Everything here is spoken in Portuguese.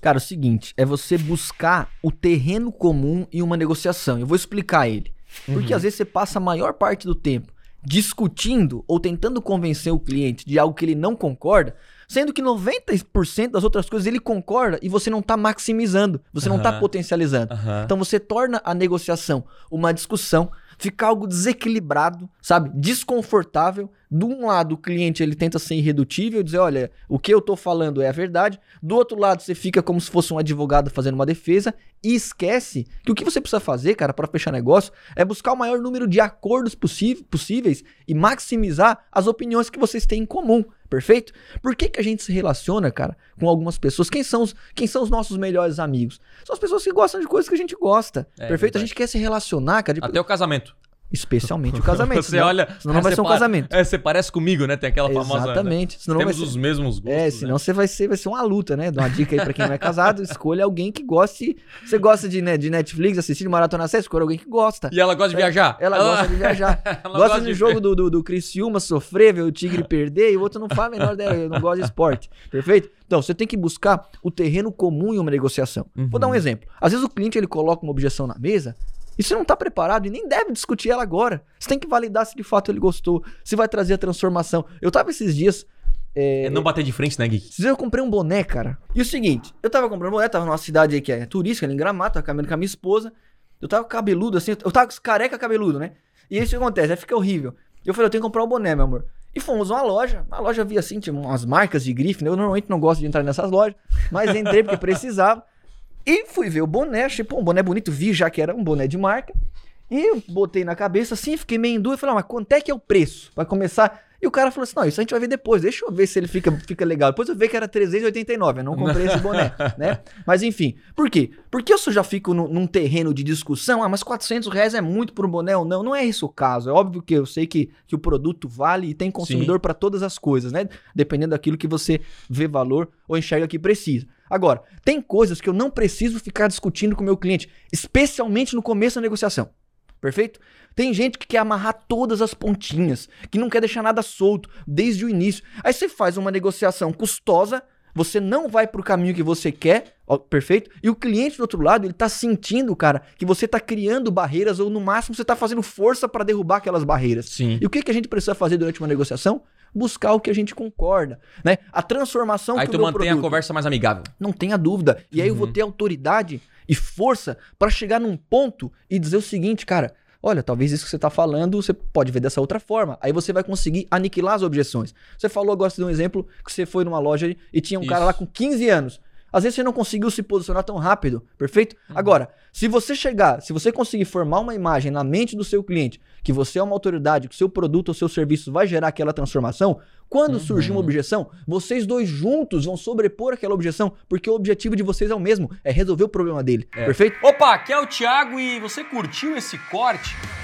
Cara, é o seguinte, é você buscar o terreno comum em uma negociação. Eu vou explicar ele. Porque Uhum. às vezes você passa a maior parte do tempo discutindo ou tentando convencer o cliente de algo que ele não concorda, sendo que 90% das outras coisas ele concorda e você não tá maximizando, você não tá Aham. potencializando. Aham. Então você torna a negociação uma discussão, fica algo desequilibrado, sabe? Desconfortável. De um lado, o cliente ele tenta ser irredutível, dizer, olha, o que eu tô falando é a verdade. Do outro lado, você fica como se fosse um advogado fazendo uma defesa e esquece que o que você precisa fazer, cara, para fechar negócio é buscar o maior número de acordos possíveis e maximizar as opiniões que vocês têm em comum. Perfeito? Por que, que a gente se relaciona, cara, com algumas pessoas? Quem são, os, quem são os nossos melhores amigos? São as pessoas que gostam de coisas que a gente gosta. É, perfeito? A verdade. gente quer se relacionar, cara. de- Até o casamento. Especialmente o casamento. Você senão- olha. Senão não vai ser um casamento. É, você parece comigo, né? Tem aquela famosa. né? Exatamente. Senão Temos vai ser... os mesmos gostos. É, né? senão você vai ser, vai ser uma luta, né? Dá uma dica aí pra quem não é casado, escolha alguém que goste. Você gosta de, né, de Netflix, assistir de maratona série, escolha alguém que gosta. E ela gosta de viajar? Ela gosta de viajar. Ela gosta de do jogo do, do, do Criciúma sofrer, ver o Tigre perder, e o outro não faz a menor ideia, eu não gosto de esporte. Perfeito? Então, você tem que buscar o terreno comum em uma negociação. Vou dar um Uhum. exemplo. Às vezes o cliente ele coloca uma objeção na mesa e você não está preparado e nem deve discutir ela agora. Você tem que validar se de fato ele gostou, se vai trazer a transformação. Eu tava esses dias. é, É não bater de frente, né, Geek? eu comprei um boné, cara. E o seguinte, eu tava comprando um boné, tava numa cidade aí que é turística, ali em Gramado, tava caminhando com a minha esposa. Eu tava cabeludo assim, eu tava careca cabeludo, né? E isso que acontece, aí fica horrível. Eu falei, eu tenho que comprar um boné, meu amor. E fomos numa loja, a loja via assim, tinha umas marcas de grife, né? Eu normalmente não gosto de entrar nessas lojas, mas entrei porque precisava. E fui ver o boné, achei, pô, um boné bonito, vi já que era um boné de marca. E botei na cabeça assim, fiquei meio em dúvida, falei, ah, mas quanto é que é o preço? Vai começar. E o cara falou assim: não, isso a gente vai ver depois, deixa eu ver se ele fica, fica legal. Depois eu vi que era 389, eu não comprei esse boné, né? Mas enfim, por quê? Porque eu já fico nu- num terreno de discussão, ah, mas 400 reais é muito por um boné ou não? Não é isso o caso. É óbvio que eu sei que, que o produto vale e tem consumidor para todas as coisas, né? Dependendo daquilo que você vê valor ou enxerga que precisa. Agora, tem coisas que eu não preciso ficar discutindo com o meu cliente, especialmente no começo da negociação. Perfeito? Tem gente que quer amarrar todas as pontinhas, que não quer deixar nada solto desde o início. Aí você faz uma negociação custosa, você não vai pro caminho que você quer, ó, perfeito? E o cliente do outro lado, ele tá sentindo, cara, que você tá criando barreiras ou no máximo você tá fazendo força para derrubar aquelas barreiras. Sim. E o que, que a gente precisa fazer durante uma negociação? Buscar o que a gente concorda, né? A transformação Aí que tu o mantém a produto- conversa mais amigável. não tenha dúvida. E aí eu Uhum. vou ter autoridade e força pra chegar num ponto e dizer o seguinte, cara. Olha, talvez isso que você tá falando, você pode ver dessa outra forma. Aí você vai conseguir aniquilar as objeções. Você falou, eu gosto de um exemplo, que você foi numa loja e tinha um cara Isso. lá com 15 anos. Às vezes você não conseguiu se posicionar tão rápido, perfeito? Uhum. Agora, se você chegar, se você conseguir formar uma imagem na mente do seu cliente, que você é uma autoridade, que seu produto ou seu serviço vai gerar aquela transformação, quando surgir Uhum. uma objeção, vocês dois juntos vão sobrepor aquela objeção, porque o objetivo de vocês é o mesmo, é resolver o problema dele, É. perfeito? Opa, aqui é o Thiago e você curtiu esse corte?